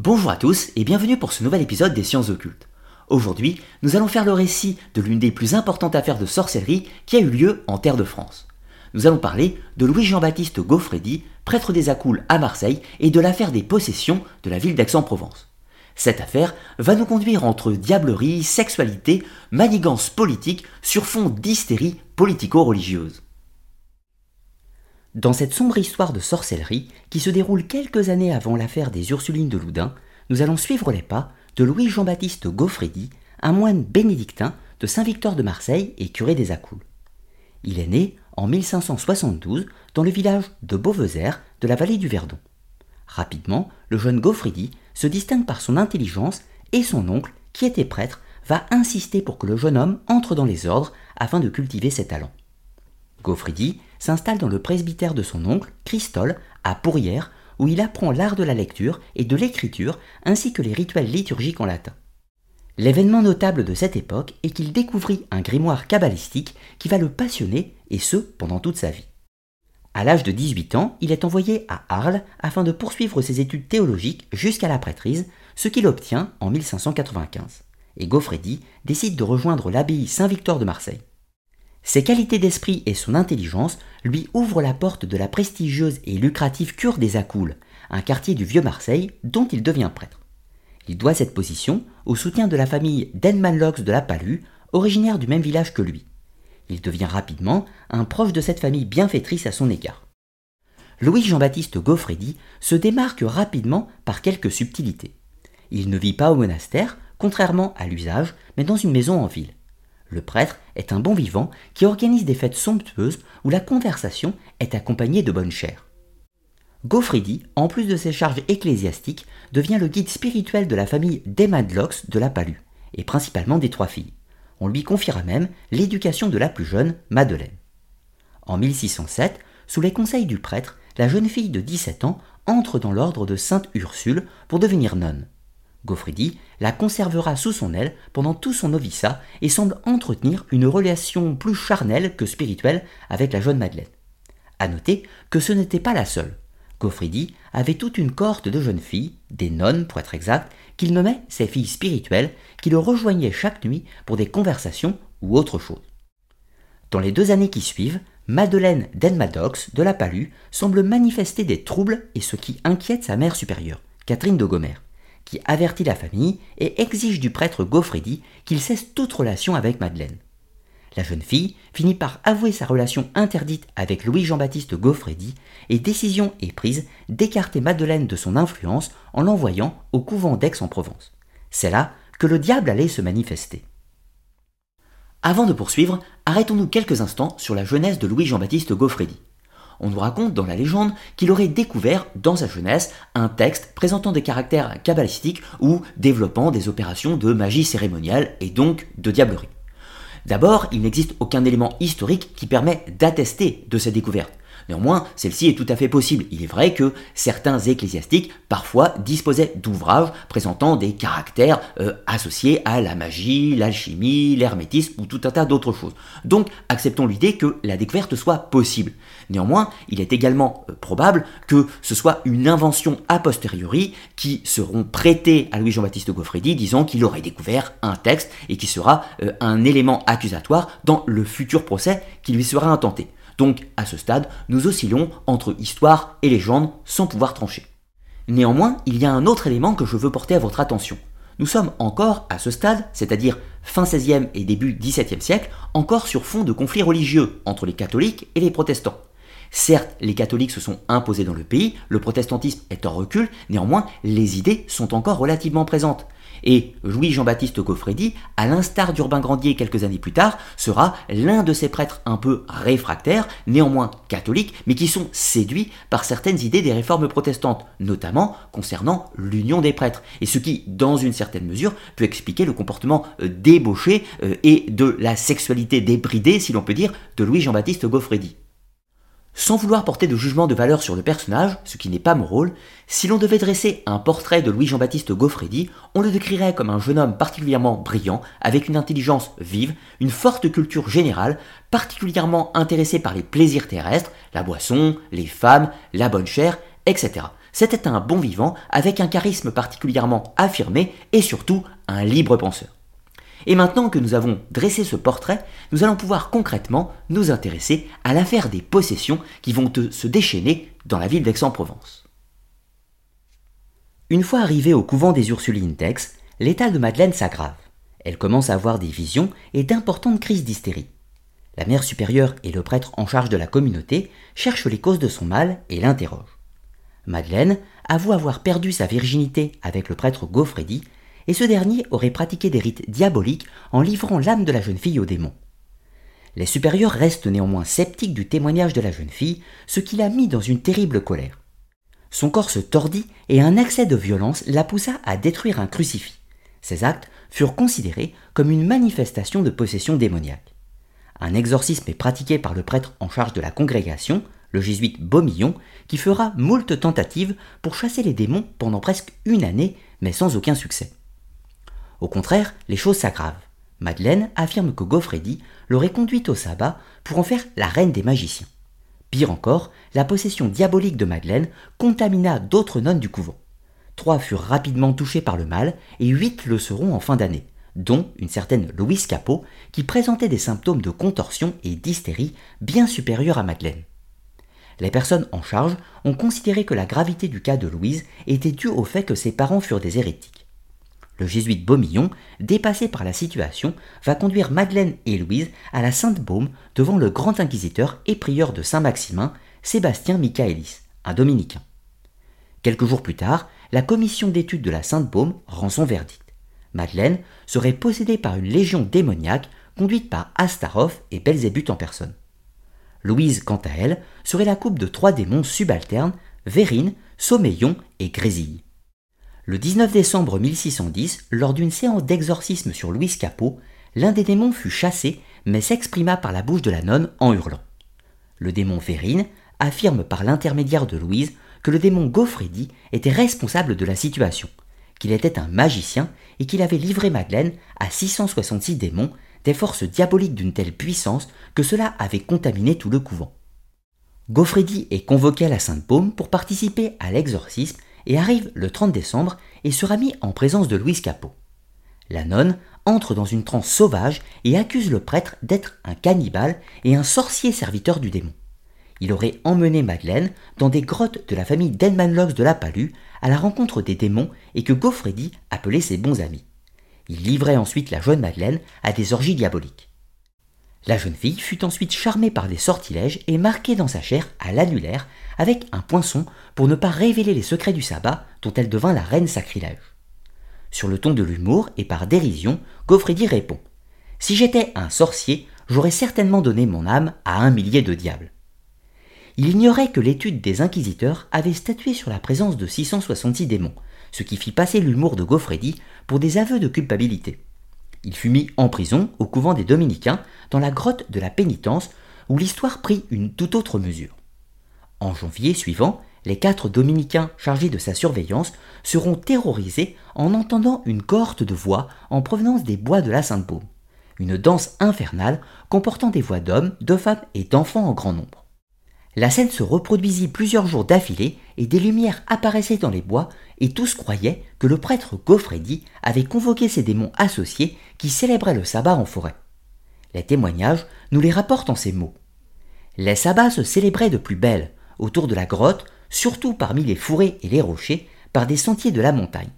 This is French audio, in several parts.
Bonjour à tous et bienvenue pour ce nouvel épisode des sciences occultes. Aujourd'hui, nous allons faire le récit de l'une des plus importantes affaires de sorcellerie qui a eu lieu en terre de France. Nous allons parler de Louis-Jean-Baptiste Gaufredi, prêtre des Accoules à Marseille, et de l'affaire des possessions de la ville d'Aix-en-Provence. Cette affaire va nous conduire entre diablerie, sexualité, manigance politique sur fond d'hystérie politico-religieuse. Dans cette sombre histoire de sorcellerie, qui se déroule quelques années avant l'affaire des Ursulines de Loudun, nous allons suivre les pas de Louis-Jean-Baptiste Gaufredi, un moine bénédictin de Saint-Victor de Marseille et curé des Accoules. Il est né en 1572 dans le village de Beauvezer de la vallée du Verdon. Rapidement, le jeune Gaufredi se distingue par son intelligence et son oncle, qui était prêtre, va insister pour que le jeune homme entre dans les ordres afin de cultiver ses talents. Gaufridi s'installe dans le presbytère de son oncle, Christol, à Pourrières, où il apprend l'art de la lecture et de l'écriture ainsi que les rituels liturgiques en latin. L'événement notable de cette époque est qu'il découvrit un grimoire kabbalistique qui va le passionner, et ce pendant toute sa vie. À l'âge de 18 ans, il est envoyé à Arles afin de poursuivre ses études théologiques jusqu'à la prêtrise, ce qu'il obtient en 1595. Et Gaufredi décide de rejoindre l'abbaye Saint-Victor de Marseille. Ses qualités d'esprit et son intelligence lui ouvrent la porte de la prestigieuse et lucrative cure des Accoules, un quartier du vieux Marseille dont il devient prêtre. Il doit cette position au soutien de la famille d'Enmanlox de la Palue, originaire du même village que lui. Il devient rapidement un proche de cette famille bienfaitrice à son égard. Louis-Jean-Baptiste Gaufredi se démarque rapidement par quelques subtilités. Il ne vit pas au monastère, contrairement à l'usage, mais dans une maison en ville. Le prêtre est un bon vivant qui organise des fêtes somptueuses où la conversation est accompagnée de bonne chère. Gaufridi, en plus de ses charges ecclésiastiques, devient le guide spirituel de la famille des Madlocks de la Palue, et principalement des trois filles. On lui confiera même l'éducation de la plus jeune, Madeleine. En 1607, sous les conseils du prêtre, la jeune fille de 17 ans entre dans l'ordre de Sainte Ursule pour devenir nonne. Gaufridi la conservera sous son aile pendant tout son noviciat et semble entretenir une relation plus charnelle que spirituelle avec la jeune Madeleine. À noter que ce n'était pas la seule. Gaufridi avait toute une cohorte de jeunes filles, des nonnes pour être exact, qu'il nommait ses filles spirituelles, qui le rejoignaient chaque nuit pour des conversations ou autre chose. Dans les deux années qui suivent, Madeleine d'Enmadox de la Palue semble manifester des troubles et ce qui inquiète sa mère supérieure, Catherine de Gomer qui avertit la famille et exige du prêtre Gaufredi qu'il cesse toute relation avec Madeleine. La jeune fille finit par avouer sa relation interdite avec Louis-Jean-Baptiste Gaufredi et décision est prise d'écarter Madeleine de son influence en l'envoyant au couvent d'Aix-en-Provence. C'est là que le diable allait se manifester. Avant de poursuivre, arrêtons-nous quelques instants sur la jeunesse de Louis-Jean-Baptiste Gaufredi on nous raconte dans la légende qu'il aurait découvert dans sa jeunesse un texte présentant des caractères kabbalistiques ou développant des opérations de magie cérémoniale et donc de diablerie. D'abord, il n'existe aucun élément historique qui permet d'attester de cette découverte. Néanmoins, celle-ci est tout à fait possible. Il est vrai que certains ecclésiastiques parfois disposaient d'ouvrages présentant des caractères euh, associés à la magie, l'alchimie, l'hermétisme ou tout un tas d'autres choses. Donc, acceptons l'idée que la découverte soit possible. Néanmoins, il est également euh, probable que ce soit une invention a posteriori qui seront prêtées à Louis-Jean-Baptiste Gaufredi disant qu'il aurait découvert un texte et qui sera euh, un élément accusatoire dans le futur procès qui lui sera intenté. Donc, à ce stade, nous oscillons entre histoire et légende sans pouvoir trancher. Néanmoins, il y a un autre élément que je veux porter à votre attention. Nous sommes encore à ce stade, c'est-à-dire fin XVIe et début XVIIe siècle, encore sur fond de conflits religieux entre les catholiques et les protestants. Certes, les catholiques se sont imposés dans le pays, le protestantisme est en recul, néanmoins, les idées sont encore relativement présentes. Et Louis-Jean-Baptiste Gaufredi, à l'instar d'Urbain Grandier quelques années plus tard, sera l'un de ces prêtres un peu réfractaires, néanmoins catholiques, mais qui sont séduits par certaines idées des réformes protestantes, notamment concernant l'union des prêtres, et ce qui, dans une certaine mesure, peut expliquer le comportement euh, débauché euh, et de la sexualité débridée, si l'on peut dire, de Louis-Jean-Baptiste Gaufredi. Sans vouloir porter de jugement de valeur sur le personnage, ce qui n'est pas mon rôle, si l'on devait dresser un portrait de Louis-Jean-Baptiste Gaufredi, on le décrirait comme un jeune homme particulièrement brillant, avec une intelligence vive, une forte culture générale, particulièrement intéressé par les plaisirs terrestres, la boisson, les femmes, la bonne chair, etc. c'était un bon vivant avec un charisme particulièrement affirmé et surtout un libre penseur. Et maintenant que nous avons dressé ce portrait, nous allons pouvoir concrètement nous intéresser à l'affaire des possessions qui vont se déchaîner dans la ville d'Aix-en-Provence. Une fois arrivée au couvent des Ursulines d'Aix, l'état de Madeleine s'aggrave. Elle commence à avoir des visions et d'importantes crises d'hystérie. La mère supérieure et le prêtre en charge de la communauté cherchent les causes de son mal et l'interrogent. Madeleine avoue avoir perdu sa virginité avec le prêtre Gaufredi, et ce dernier aurait pratiqué des rites diaboliques en livrant l'âme de la jeune fille au démon. Les supérieurs restent néanmoins sceptiques du témoignage de la jeune fille, ce qui l'a mis dans une terrible colère. Son corps se tordit et un accès de violence la poussa à détruire un crucifix. Ces actes furent considérés comme une manifestation de possession démoniaque. Un exorcisme est pratiqué par le prêtre en charge de la congrégation, le jésuite Beaumillon, qui fera moult tentatives pour chasser les démons pendant presque une année, mais sans aucun succès. Au contraire, les choses s'aggravent. Madeleine affirme que Gaufredi l'aurait conduite au sabbat pour en faire la reine des magiciens. Pire encore, la possession diabolique de Madeleine contamina d'autres nonnes du couvent. Trois furent rapidement touchées par le mal et huit le seront en fin d'année, dont une certaine Louise Capot qui présentait des symptômes de contorsion et d'hystérie bien supérieurs à Madeleine les personnes en charge ont considéré que la gravité du cas de Louise était due au fait que ses parents furent des hérétiques. Le jésuite Beaumillon, dépassé par la situation, va conduire Madeleine et Louise à la Sainte-Baume devant le grand inquisiteur et prieur de Saint-Maximin, Sébastien Michaelis, un dominicain. Quelques jours plus tard, la commission d'études de la Sainte-Baume rend son verdict. Madeleine serait possédée par une légion démoniaque conduite par Astaroth et Belzébuth en personne. Louise, quant à elle, serait la coupe de trois démons subalternes, Vérine, Sommeillon et Grésille. Le 19 décembre 1610, lors d'une séance d'exorcisme sur Louise Capot, l'un des démons fut chassé, mais s'exprima par la bouche de la nonne en hurlant. Le démon Vérine affirme par l'intermédiaire de Louise que le démon Gaufredi était responsable de la situation, qu'il était un magicien et qu'il avait livré Madeleine à 666 démons des forces diaboliques d'une telle puissance que cela avait contaminé tout le couvent. Gaufredi est convoqué à la Sainte-Paume pour participer à l'exorcisme et arrive le 30 décembre et sera mis en présence de Louise Capot. La nonne entre dans une transe sauvage et accuse le prêtre d'être un cannibale et un sorcier serviteur du démon. Il aurait emmené Madeleine dans des grottes de la famille d'Enmanlox de la Palue à la rencontre des démons et que Gaufredi appelait ses bons amis. Il livrait ensuite la jeune Madeleine à des orgies diaboliques. La jeune fille fut ensuite charmée par des sortilèges et marquée dans sa chair à l'annulaire avec un poinçon pour ne pas révéler les secrets du sabbat dont elle devint la reine sacrilège. Sur le ton de l'humour et par dérision, Gaufredi répond Si j'étais un sorcier, j'aurais certainement donné mon âme à un millier de diables. Il ignorait que l'étude des inquisiteurs avait statué sur la présence de 666 démons, ce qui fit passer l'humour de Gaufredi pour des aveux de culpabilité. Il fut mis en prison au couvent des Dominicains, dans la grotte de la pénitence, où l'histoire prit une toute autre mesure. En janvier suivant, les quatre dominicains chargés de sa surveillance seront terrorisés en entendant une cohorte de voix en provenance des bois de la Sainte-Baume, une danse infernale comportant des voix d'hommes, de femmes et d'enfants en grand nombre. La scène se reproduisit plusieurs jours d'affilée et des lumières apparaissaient dans les bois et tous croyaient que le prêtre Gaufredi avait convoqué ces démons associés qui célébraient le sabbat en forêt. Les témoignages nous les rapportent en ces mots. Les sabbats se célébraient de plus belle, autour de la grotte, surtout parmi les fourrés et les rochers, par des sentiers de la montagne.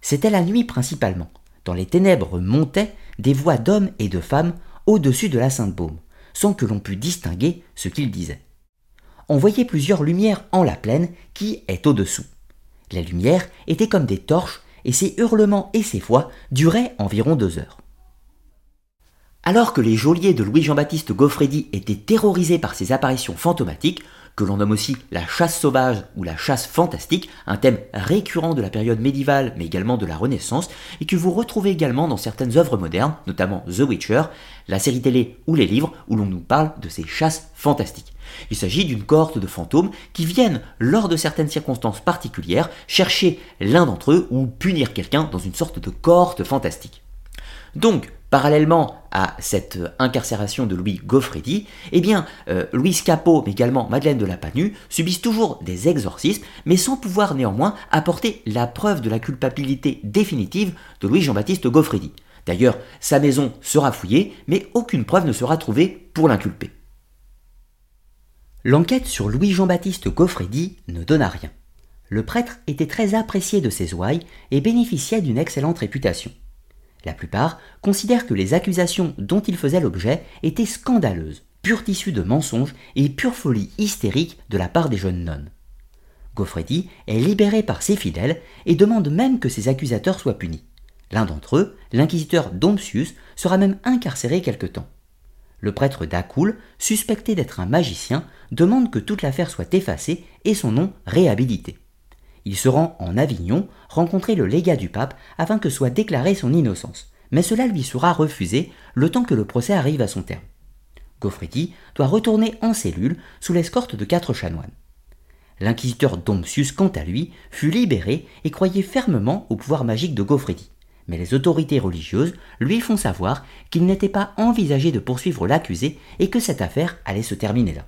C'était la nuit principalement. Dans les ténèbres montaient des voix d'hommes et de femmes au-dessus de la Sainte-Baume, sans que l'on pût distinguer ce qu'ils disaient on voyait plusieurs lumières en la plaine qui est au-dessous. Les lumières étaient comme des torches et ces hurlements et ces voix duraient environ deux heures. Alors que les geôliers de Louis-Jean-Baptiste Gaufredi étaient terrorisés par ces apparitions fantomatiques, que l'on nomme aussi la chasse sauvage ou la chasse fantastique, un thème récurrent de la période médiévale mais également de la Renaissance, et que vous retrouvez également dans certaines œuvres modernes, notamment The Witcher, la série télé ou les livres où l'on nous parle de ces chasses fantastiques. Il s'agit d'une cohorte de fantômes qui viennent, lors de certaines circonstances particulières, chercher l'un d'entre eux ou punir quelqu'un dans une sorte de cohorte fantastique. Donc, parallèlement à cette incarcération de Louis Goffredi, eh bien, euh, Louis Capot, mais également Madeleine de la Panue, subissent toujours des exorcismes, mais sans pouvoir néanmoins apporter la preuve de la culpabilité définitive de Louis Jean-Baptiste Goffredi. D'ailleurs, sa maison sera fouillée, mais aucune preuve ne sera trouvée pour l'inculper. L'enquête sur Louis Jean-Baptiste Goffredi ne donna rien. Le prêtre était très apprécié de ses ouailles et bénéficiait d'une excellente réputation. La plupart considèrent que les accusations dont il faisait l'objet étaient scandaleuses, pur tissu de mensonges et pure folie hystérique de la part des jeunes nonnes. Goffredi est libéré par ses fidèles et demande même que ses accusateurs soient punis. L'un d'entre eux, l'inquisiteur Dompsius, sera même incarcéré quelque temps. Le prêtre d'Acoul, suspecté d'être un magicien, demande que toute l'affaire soit effacée et son nom réhabilité. Il se rend en Avignon rencontrer le légat du pape afin que soit déclarée son innocence, mais cela lui sera refusé le temps que le procès arrive à son terme. Goffredi doit retourner en cellule sous l'escorte de quatre chanoines. L'inquisiteur Dompsius, quant à lui, fut libéré et croyait fermement au pouvoir magique de Goffredi mais les autorités religieuses lui font savoir qu'il n'était pas envisagé de poursuivre l'accusé et que cette affaire allait se terminer là.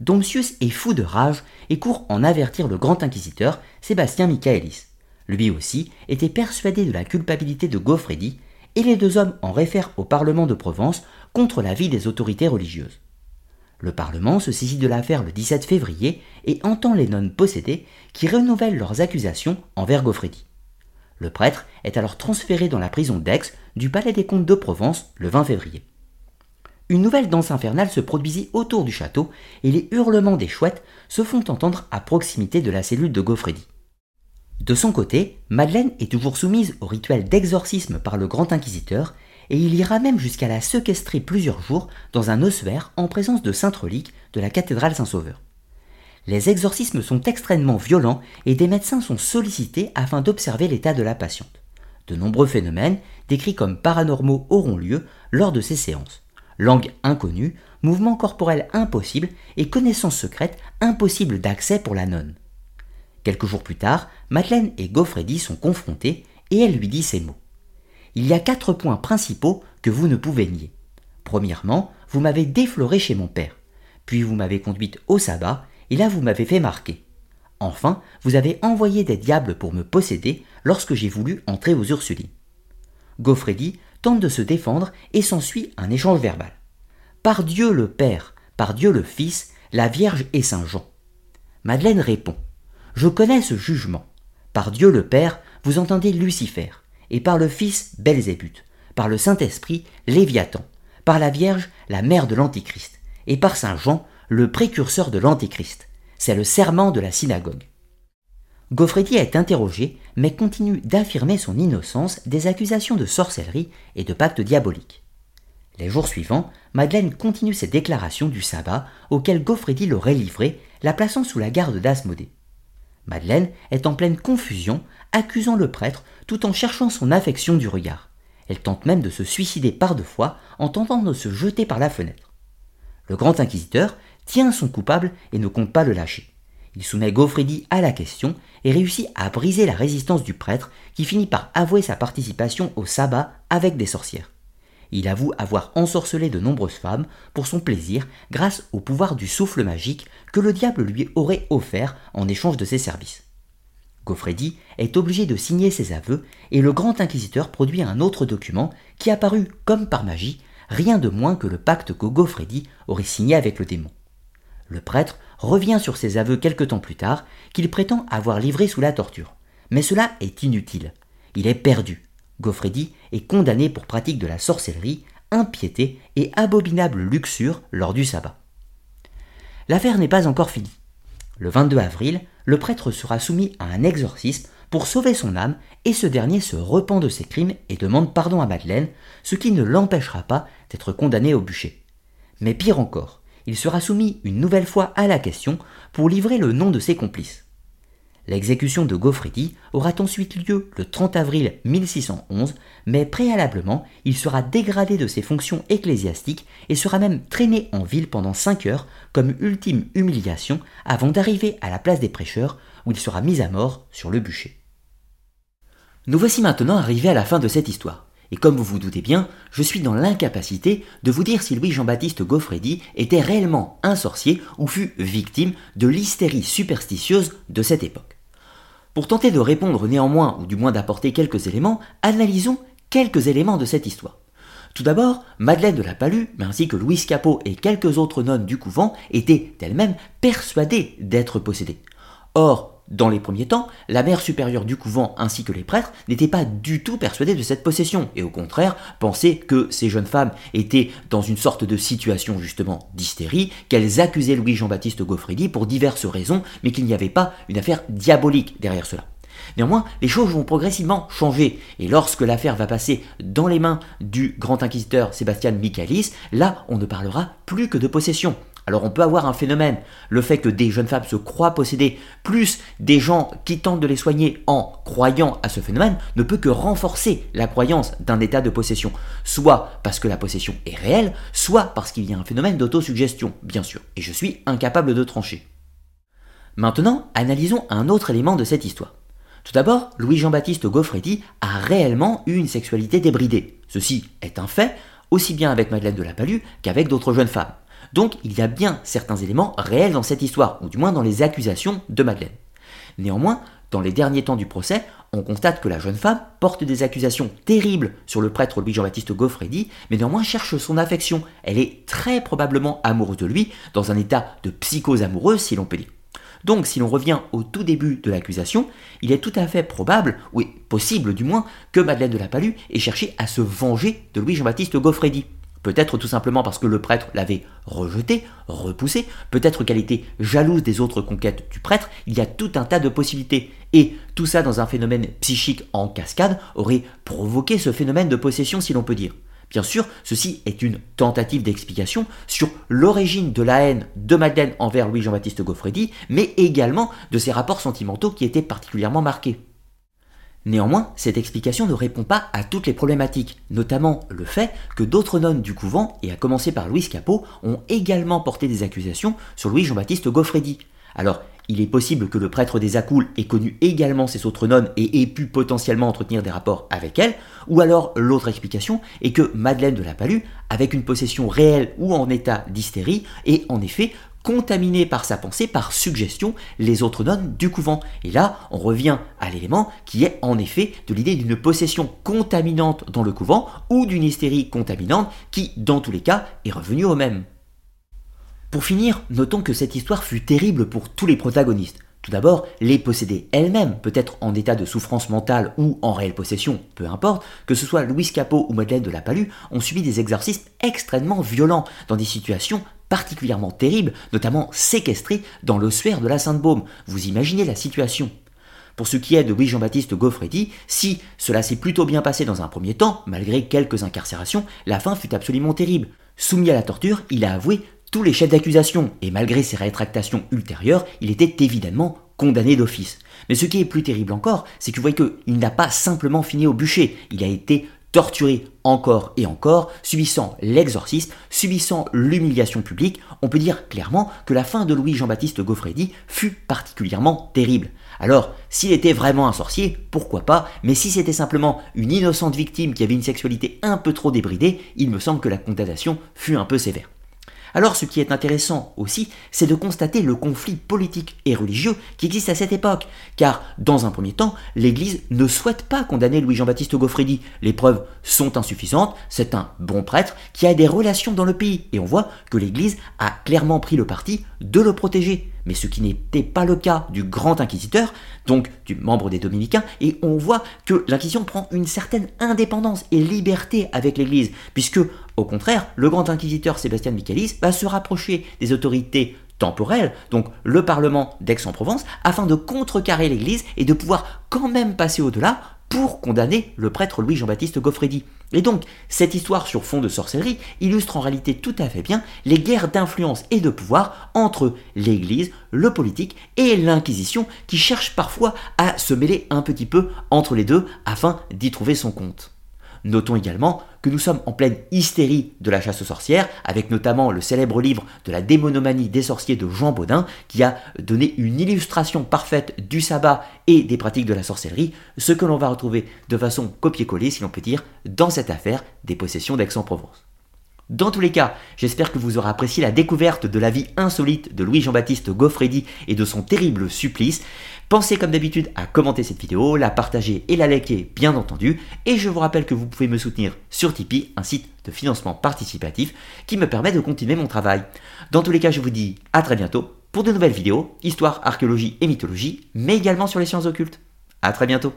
Dompsius est fou de rage et court en avertir le grand inquisiteur Sébastien Michaelis. Lui aussi était persuadé de la culpabilité de Gaufredi et les deux hommes en réfèrent au Parlement de Provence contre l'avis des autorités religieuses. Le Parlement se saisit de l'affaire le 17 février et entend les nonnes possédées qui renouvellent leurs accusations envers Gaufredi. Le prêtre est alors transféré dans la prison d'Aix du Palais des Comtes de Provence le 20 février. Une nouvelle danse infernale se produisit autour du château et les hurlements des chouettes se font entendre à proximité de la cellule de Gaufredi. De son côté, Madeleine est toujours soumise au rituel d'exorcisme par le grand inquisiteur et il ira même jusqu'à la séquestrer plusieurs jours dans un ossuaire en présence de sainte relique de la cathédrale Saint-Sauveur. Les exorcismes sont extrêmement violents et des médecins sont sollicités afin d'observer l'état de la patiente. De nombreux phénomènes, décrits comme paranormaux, auront lieu lors de ces séances. Langue inconnue, mouvements corporels impossibles et connaissances secrètes impossibles d'accès pour la nonne. Quelques jours plus tard, Madeleine et Gaufredi sont confrontés et elle lui dit ces mots. Il y a quatre points principaux que vous ne pouvez nier. Premièrement, vous m'avez défloré chez mon père, puis vous m'avez conduite au sabbat et là vous m'avez fait marquer. Enfin, vous avez envoyé des diables pour me posséder lorsque j'ai voulu entrer aux Ursulines. Gaufredi tente de se défendre et s'ensuit un échange verbal. Par Dieu le Père, par Dieu le Fils, la Vierge et Saint Jean. Madeleine répond Je connais ce jugement. Par Dieu le Père, vous entendez Lucifer, et par le Fils, Belzébuth, par le Saint-Esprit, Léviathan, par la Vierge, la mère de l'Antichrist, et par Saint Jean, le précurseur de l'Antéchrist. C'est le serment de la synagogue. Gaufredi est interrogé, mais continue d'affirmer son innocence des accusations de sorcellerie et de pacte diabolique. Les jours suivants, Madeleine continue ses déclarations du sabbat auxquelles Gaufredi l'aurait livré, la plaçant sous la garde d'Asmodée. Madeleine est en pleine confusion, accusant le prêtre tout en cherchant son affection du regard. Elle tente même de se suicider par deux fois en tentant de se jeter par la fenêtre. Le grand inquisiteur tient son coupable et ne compte pas le lâcher. Il soumet Gaufredi à la question et réussit à briser la résistance du prêtre qui finit par avouer sa participation au sabbat avec des sorcières. Il avoue avoir ensorcelé de nombreuses femmes pour son plaisir grâce au pouvoir du souffle magique que le diable lui aurait offert en échange de ses services. Gaufredi est obligé de signer ses aveux et le grand inquisiteur produit un autre document qui apparut comme par magie rien de moins que le pacte que Gaufredi aurait signé avec le démon. Le prêtre revient sur ses aveux quelque temps plus tard qu'il prétend avoir livré sous la torture. Mais cela est inutile. Il est perdu. Gaufredi est condamné pour pratique de la sorcellerie, impiété et abominable luxure lors du sabbat. L'affaire n'est pas encore finie. Le 22 avril, le prêtre sera soumis à un exorcisme pour sauver son âme et ce dernier se repent de ses crimes et demande pardon à Madeleine, ce qui ne l'empêchera pas d'être condamné au bûcher. Mais pire encore, il sera soumis une nouvelle fois à la question pour livrer le nom de ses complices. L'exécution de Gaufredi aura ensuite lieu le 30 avril 1611, mais préalablement, il sera dégradé de ses fonctions ecclésiastiques et sera même traîné en ville pendant cinq heures comme ultime humiliation avant d'arriver à la place des prêcheurs où il sera mis à mort sur le bûcher. Nous voici maintenant arrivés à la fin de cette histoire. Et comme vous vous doutez bien, je suis dans l'incapacité de vous dire si Louis Jean-Baptiste Gaufredi était réellement un sorcier ou fut victime de l'hystérie superstitieuse de cette époque. Pour tenter de répondre néanmoins, ou du moins d'apporter quelques éléments, analysons quelques éléments de cette histoire. Tout d'abord, Madeleine de la Palue, mais ainsi que Louise Capot et quelques autres nonnes du couvent, étaient elles-mêmes persuadées d'être possédées. Or, dans les premiers temps, la mère supérieure du couvent ainsi que les prêtres n'étaient pas du tout persuadés de cette possession, et au contraire pensaient que ces jeunes femmes étaient dans une sorte de situation justement d'hystérie, qu'elles accusaient Louis Jean-Baptiste Gaufredi pour diverses raisons, mais qu'il n'y avait pas une affaire diabolique derrière cela. Néanmoins, les choses vont progressivement changer, et lorsque l'affaire va passer dans les mains du grand inquisiteur Sébastien Michaelis, là on ne parlera plus que de possession. Alors on peut avoir un phénomène, le fait que des jeunes femmes se croient possédées, plus des gens qui tentent de les soigner en croyant à ce phénomène, ne peut que renforcer la croyance d'un état de possession, soit parce que la possession est réelle, soit parce qu'il y a un phénomène d'autosuggestion, bien sûr, et je suis incapable de trancher. Maintenant, analysons un autre élément de cette histoire. Tout d'abord, Louis-Jean-Baptiste Gaufretti a réellement eu une sexualité débridée. Ceci est un fait, aussi bien avec Madeleine de la Palue qu'avec d'autres jeunes femmes. Donc il y a bien certains éléments réels dans cette histoire, ou du moins dans les accusations de Madeleine. Néanmoins, dans les derniers temps du procès, on constate que la jeune femme porte des accusations terribles sur le prêtre Louis-Jean-Baptiste Gaufredi, mais néanmoins cherche son affection. Elle est très probablement amoureuse de lui, dans un état de psychose amoureuse si l'on peut dire. Donc si l'on revient au tout début de l'accusation, il est tout à fait probable, ou possible du moins, que Madeleine de la Palue ait cherché à se venger de Louis-Jean-Baptiste Gaufredi. Peut-être tout simplement parce que le prêtre l'avait rejeté, repoussé, peut-être qu'elle était jalouse des autres conquêtes du prêtre, il y a tout un tas de possibilités. Et tout ça dans un phénomène psychique en cascade aurait provoqué ce phénomène de possession si l'on peut dire. Bien sûr, ceci est une tentative d'explication sur l'origine de la haine de Madeleine envers Louis-Jean-Baptiste Gaufredi, mais également de ses rapports sentimentaux qui étaient particulièrement marqués. Néanmoins, cette explication ne répond pas à toutes les problématiques, notamment le fait que d'autres nonnes du couvent, et à commencer par Louise Capot, ont également porté des accusations sur Louis-Jean-Baptiste Gaufredi. Alors, il est possible que le prêtre des Accoules ait connu également ces autres nonnes et ait pu potentiellement entretenir des rapports avec elles, ou alors l'autre explication est que Madeleine de la Palue, avec une possession réelle ou en état d'hystérie, est en effet contaminer par sa pensée, par suggestion, les autres nonnes du couvent. Et là, on revient à l'élément qui est en effet de l'idée d'une possession contaminante dans le couvent ou d'une hystérie contaminante qui, dans tous les cas, est revenue au même. Pour finir, notons que cette histoire fut terrible pour tous les protagonistes. Tout d'abord, les possédées elles-mêmes, peut-être en état de souffrance mentale ou en réelle possession, peu importe, que ce soit Louise Capot ou Madeleine de la Palue, ont subi des exercices extrêmement violents, dans des situations particulièrement terribles, notamment séquestrées dans l'ossuaire de la Sainte-Baume. Vous imaginez la situation pour ce qui est de Louis-Jean-Baptiste Gaufredi, si cela s'est plutôt bien passé dans un premier temps, malgré quelques incarcérations, la fin fut absolument terrible. Soumis à la torture, il a avoué tous les chefs d'accusation, et malgré ses rétractations ultérieures, il était évidemment condamné d'office. Mais ce qui est plus terrible encore, c'est que vous voyez qu'il n'a pas simplement fini au bûcher, il a été torturé encore et encore, subissant l'exorcisme, subissant l'humiliation publique, on peut dire clairement que la fin de Louis-Jean-Baptiste Gaufredi fut particulièrement terrible. Alors, s'il était vraiment un sorcier, pourquoi pas, mais si c'était simplement une innocente victime qui avait une sexualité un peu trop débridée, il me semble que la condamnation fut un peu sévère. Alors ce qui est intéressant aussi, c'est de constater le conflit politique et religieux qui existe à cette époque, car dans un premier temps, l'Église ne souhaite pas condamner Louis-Jean-Baptiste Gaufredi. Les preuves sont insuffisantes, c'est un bon prêtre qui a des relations dans le pays, et on voit que l'Église a clairement pris le parti de le protéger. Mais ce qui n'était pas le cas du grand inquisiteur, donc du membre des dominicains, et on voit que l'inquisition prend une certaine indépendance et liberté avec l'Église, puisque, au contraire, le grand inquisiteur Sébastien Michaelis va se rapprocher des autorités temporelles, donc le Parlement d'Aix-en-Provence, afin de contrecarrer l'Église et de pouvoir quand même passer au-delà pour condamner le prêtre Louis-Jean-Baptiste Gaufredi. Et donc, cette histoire sur fond de sorcellerie illustre en réalité tout à fait bien les guerres d'influence et de pouvoir entre l'Église, le politique et l'Inquisition qui cherchent parfois à se mêler un petit peu entre les deux afin d'y trouver son compte. Notons également que nous sommes en pleine hystérie de la chasse aux sorcières, avec notamment le célèbre livre de la démonomanie des sorciers de Jean Baudin, qui a donné une illustration parfaite du sabbat et des pratiques de la sorcellerie, ce que l'on va retrouver de façon copier-coller, si l'on peut dire, dans cette affaire des possessions d'Aix-en-Provence. Dans tous les cas, j'espère que vous aurez apprécié la découverte de la vie insolite de Louis-Jean-Baptiste Gaufredi et de son terrible supplice. Pensez comme d'habitude à commenter cette vidéo, la partager et la liker bien entendu. Et je vous rappelle que vous pouvez me soutenir sur Tipeee, un site de financement participatif qui me permet de continuer mon travail. Dans tous les cas, je vous dis à très bientôt pour de nouvelles vidéos, histoire, archéologie et mythologie, mais également sur les sciences occultes. A très bientôt